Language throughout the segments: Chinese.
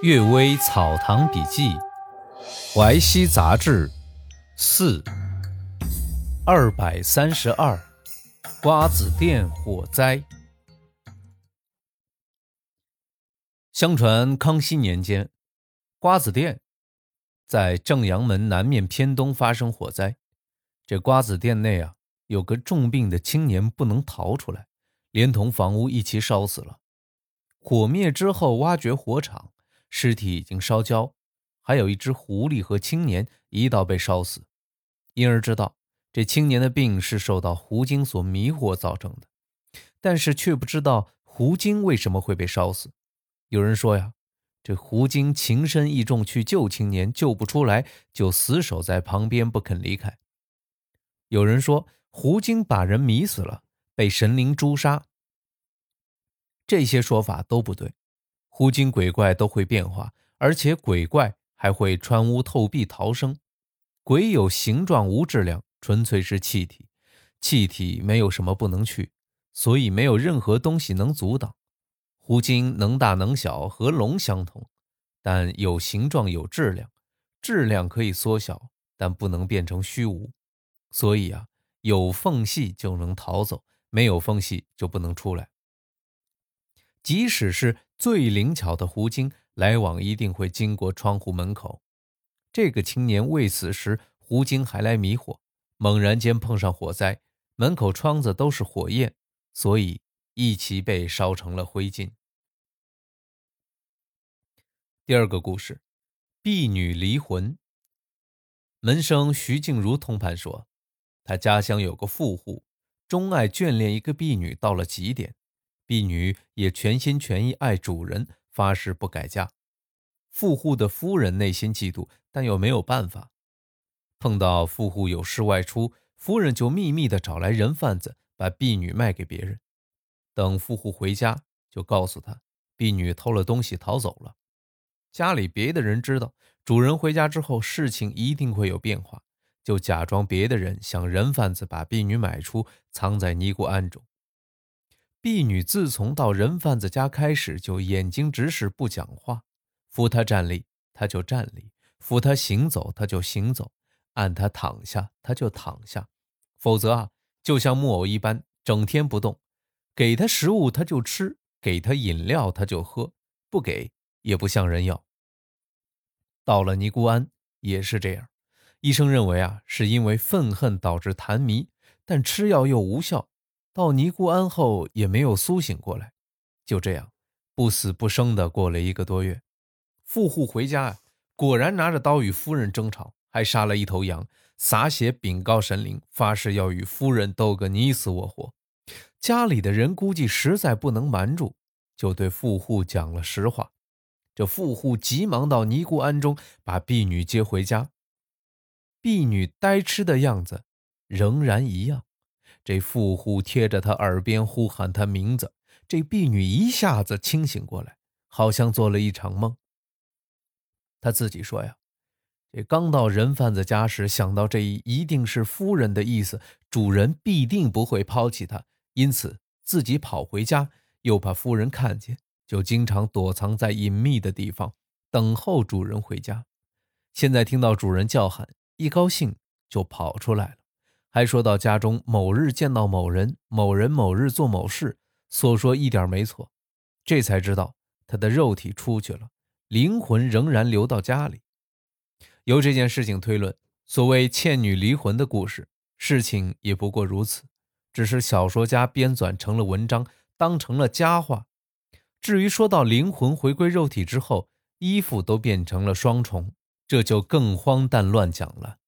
《岳微草堂笔记》淮西杂志四二百三十二瓜子店火灾。相传康熙年间，瓜子店在正阳门南面偏东发生火灾。这瓜子店内啊，有个重病的青年不能逃出来，连同房屋一起烧死了。火灭之后，挖掘火场。尸体已经烧焦，还有一只狐狸和青年一道被烧死，因而知道这青年的病是受到狐精所迷惑造成的，但是却不知道狐精为什么会被烧死。有人说呀，这狐精情深意重，去救青年救不出来，就死守在旁边不肯离开。有人说狐精把人迷死了，被神灵诛杀。这些说法都不对。狐精鬼怪都会变化，而且鬼怪还会穿屋透壁逃生。鬼有形状无质量，纯粹是气体。气体没有什么不能去，所以没有任何东西能阻挡。狐精能大能小，和龙相同，但有形状有质量，质量可以缩小，但不能变成虚无。所以啊，有缝隙就能逃走，没有缝隙就不能出来。即使是最灵巧的狐精，来往一定会经过窗户门口。这个青年未死时，狐精还来迷惑，猛然间碰上火灾，门口窗子都是火焰，所以一起被烧成了灰烬。第二个故事，婢女离魂。门生徐静茹通判说，他家乡有个富户，钟爱眷恋一个婢女到了极点。婢女也全心全意爱主人，发誓不改嫁。富户的夫人内心嫉妒，但又没有办法。碰到富户有事外出，夫人就秘密的找来人贩子，把婢女卖给别人。等富户回家，就告诉他，婢女偷了东西逃走了。家里别的人知道，主人回家之后，事情一定会有变化，就假装别的人向人贩子把婢女买出，藏在尼姑庵中。婢女自从到人贩子家开始，就眼睛直视不讲话。扶她站立，她就站立；扶她行走，她就行走；按她躺下，她就躺下。否则啊，就像木偶一般，整天不动。给她食物，她就吃；给她饮料，她就喝；不给，也不向人要。到了尼姑庵也是这样。医生认为啊，是因为愤恨导致痰迷，但吃药又无效。到尼姑庵后也没有苏醒过来，就这样不死不生的过了一个多月。富户回家啊，果然拿着刀与夫人争吵，还杀了一头羊，洒血禀告神灵，发誓要与夫人斗个你死我活。家里的人估计实在不能瞒住，就对富户讲了实话。这富户急忙到尼姑庵中把婢女接回家，婢女呆痴的样子仍然一样。这富户贴着他耳边呼喊他名字，这婢女一下子清醒过来，好像做了一场梦。他自己说呀，这刚到人贩子家时，想到这一定是夫人的意思，主人必定不会抛弃他，因此自己跑回家，又怕夫人看见，就经常躲藏在隐秘的地方，等候主人回家。现在听到主人叫喊，一高兴就跑出来了。还说到家中某日见到某人，某人某日做某事，所说一点没错。这才知道他的肉体出去了，灵魂仍然留到家里。由这件事情推论，所谓倩女离魂的故事，事情也不过如此，只是小说家编纂成了文章，当成了佳话。至于说到灵魂回归肉体之后，衣服都变成了双重，这就更荒诞乱讲了。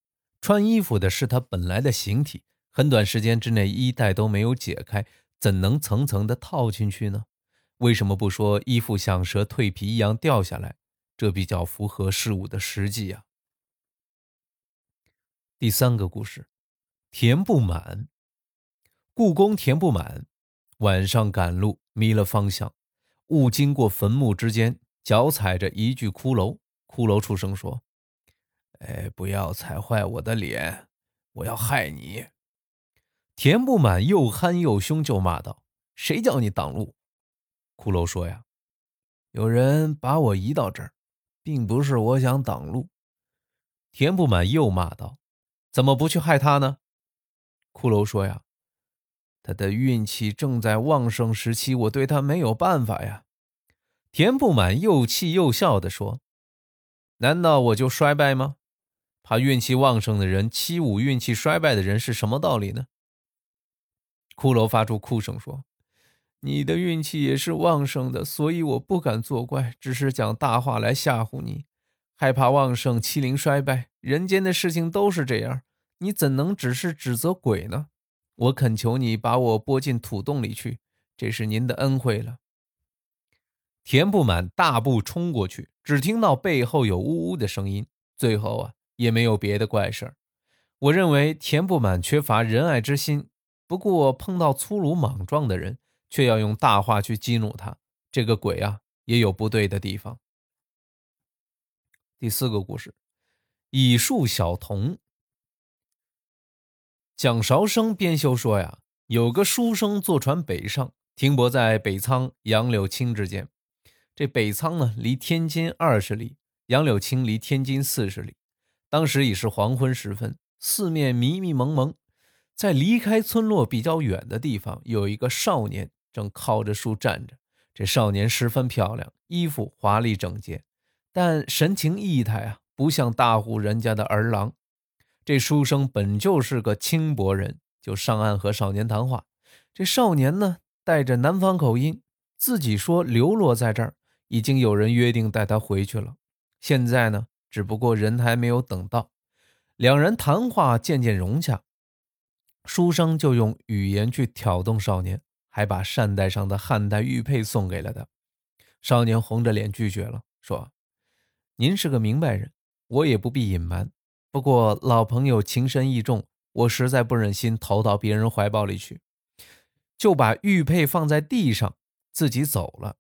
穿衣服的是他本来的形体，很短时间之内衣带都没有解开，怎能层层的套进去呢？为什么不说衣服像蛇蜕皮一样掉下来？这比较符合事物的实际啊。第三个故事，填不满。故宫填不满，晚上赶路迷了方向，误经过坟墓之间，脚踩着一具骷髅，骷髅出声说。哎，不要踩坏我的脸！我要害你！田不满又憨又凶，就骂道：“谁叫你挡路？”骷髅说：“呀，有人把我移到这儿，并不是我想挡路。田不满又骂道：“怎么不去害他呢？”骷髅说：“呀，他的运气正在旺盛时期，我对他没有办法呀。”田不满又气又笑地说：“难道我就衰败吗？怕运气旺盛的人欺侮运气衰败的人是什么道理呢？”骷髅发出哭声说：“你的运气也是旺盛的，所以我不敢作怪，只是讲大话来吓唬你。”害怕旺盛，欺凌衰败，人间的事情都是这样，你怎能只是指责鬼呢？我恳求你把我拨进土洞里去，这是您的恩惠了。田不满大步冲过去，只听到背后有呜呜的声音，最后啊也没有别的怪事儿。我认为田不满缺乏仁爱之心，不过碰到粗鲁莽撞的人，却要用大话去激怒他，这个鬼啊也有不对的地方。第四个故事，以树小童。蒋韶生编修说呀，有个书生坐船北上，停泊在北仓、杨柳青之间。这北仓呢，离天津二十里；杨柳青离天津四十里。当时已是黄昏时分，四面迷迷蒙蒙。在离开村落比较远的地方，有一个少年正靠着树站着。这少年十分漂亮，衣服华丽整洁。但神情意态啊，不像大户人家的儿郎。这书生本就是个轻薄人，就上岸和少年谈话。这少年呢，带着南方口音，自己说流落在这儿，已经有人约定带他回去了。现在呢，只不过人还没有等到。两人谈话渐渐融洽，书生就用语言去挑动少年，还把扇带上的汉代玉佩送给了他。少年红着脸拒绝了，说。您是个明白人，我也不必隐瞒。不过老朋友情深意重，我实在不忍心投到别人怀抱里去，就把玉佩放在地上，自己走了。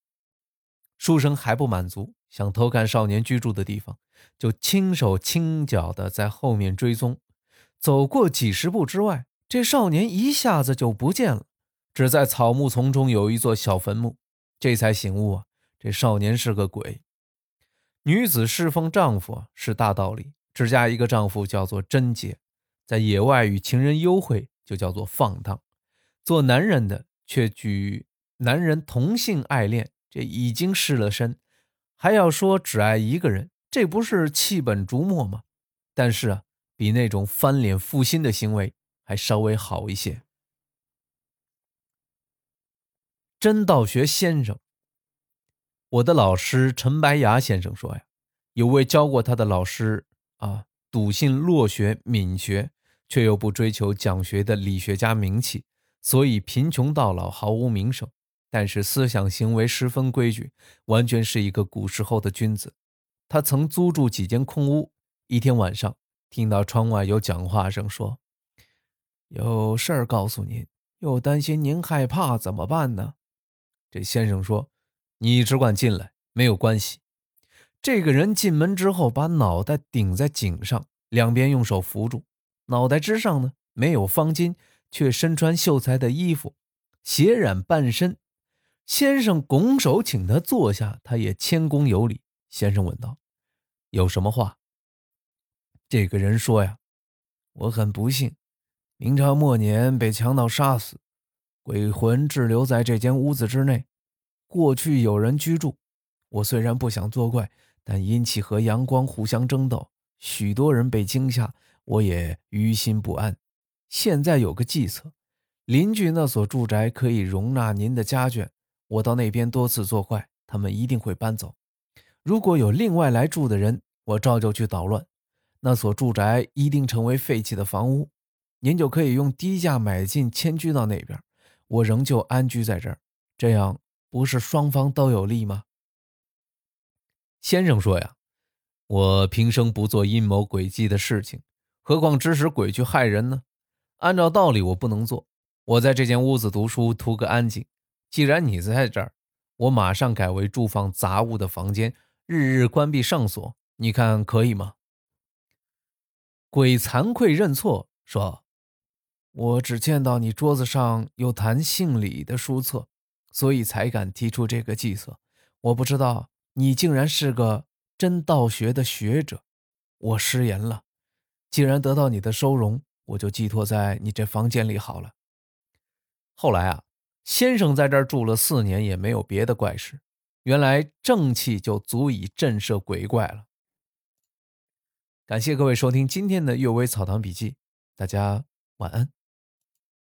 书生还不满足，想偷看少年居住的地方，就轻手轻脚的在后面追踪。走过几十步之外，这少年一下子就不见了，只在草木丛中有一座小坟墓，这才醒悟啊，这少年是个鬼。女子侍奉丈夫是大道理，只嫁一个丈夫叫做贞洁，在野外与情人幽会就叫做放荡。做男人的却举男人同性爱恋，这已经失了身，还要说只爱一个人，这不是弃本逐末吗？但是啊，比那种翻脸负心的行为还稍微好一些。真道学先生。我的老师陈白牙先生说呀，有位教过他的老师啊，笃信落学、敏学，却又不追求讲学的理学家名气，所以贫穷到老，毫无名声。但是思想行为十分规矩，完全是一个古时候的君子。他曾租住几间空屋，一天晚上听到窗外有讲话声，说：“有事儿告诉您，又担心您害怕，怎么办呢？”这先生说。你只管进来，没有关系。这个人进门之后，把脑袋顶在井上，两边用手扶住。脑袋之上呢，没有方巾，却身穿秀才的衣服，血染半身。先生拱手请他坐下，他也谦恭有礼。先生问道：“有什么话？”这个人说：“呀，我很不幸，明朝末年被强盗杀死，鬼魂滞留在这间屋子之内。”过去有人居住，我虽然不想作怪，但阴气和阳光互相争斗，许多人被惊吓，我也于心不安。现在有个计策，邻居那所住宅可以容纳您的家眷，我到那边多次作怪，他们一定会搬走。如果有另外来住的人，我照旧去捣乱，那所住宅一定成为废弃的房屋，您就可以用低价买进，迁居到那边，我仍旧安居在这儿，这样。不是双方都有利吗？先生说呀，我平生不做阴谋诡计的事情，何况指使鬼去害人呢？按照道理，我不能做。我在这间屋子读书，图个安静。既然你在这儿，我马上改为住放杂物的房间，日日关闭上锁。你看可以吗？鬼惭愧认错，说：“我只见到你桌子上有谈性理的书册。”所以才敢提出这个计策。我不知道你竟然是个真道学的学者，我失言了。既然得到你的收容，我就寄托在你这房间里好了。后来啊，先生在这儿住了四年，也没有别的怪事。原来正气就足以震慑鬼怪了。感谢各位收听今天的《阅微草堂笔记》，大家晚安。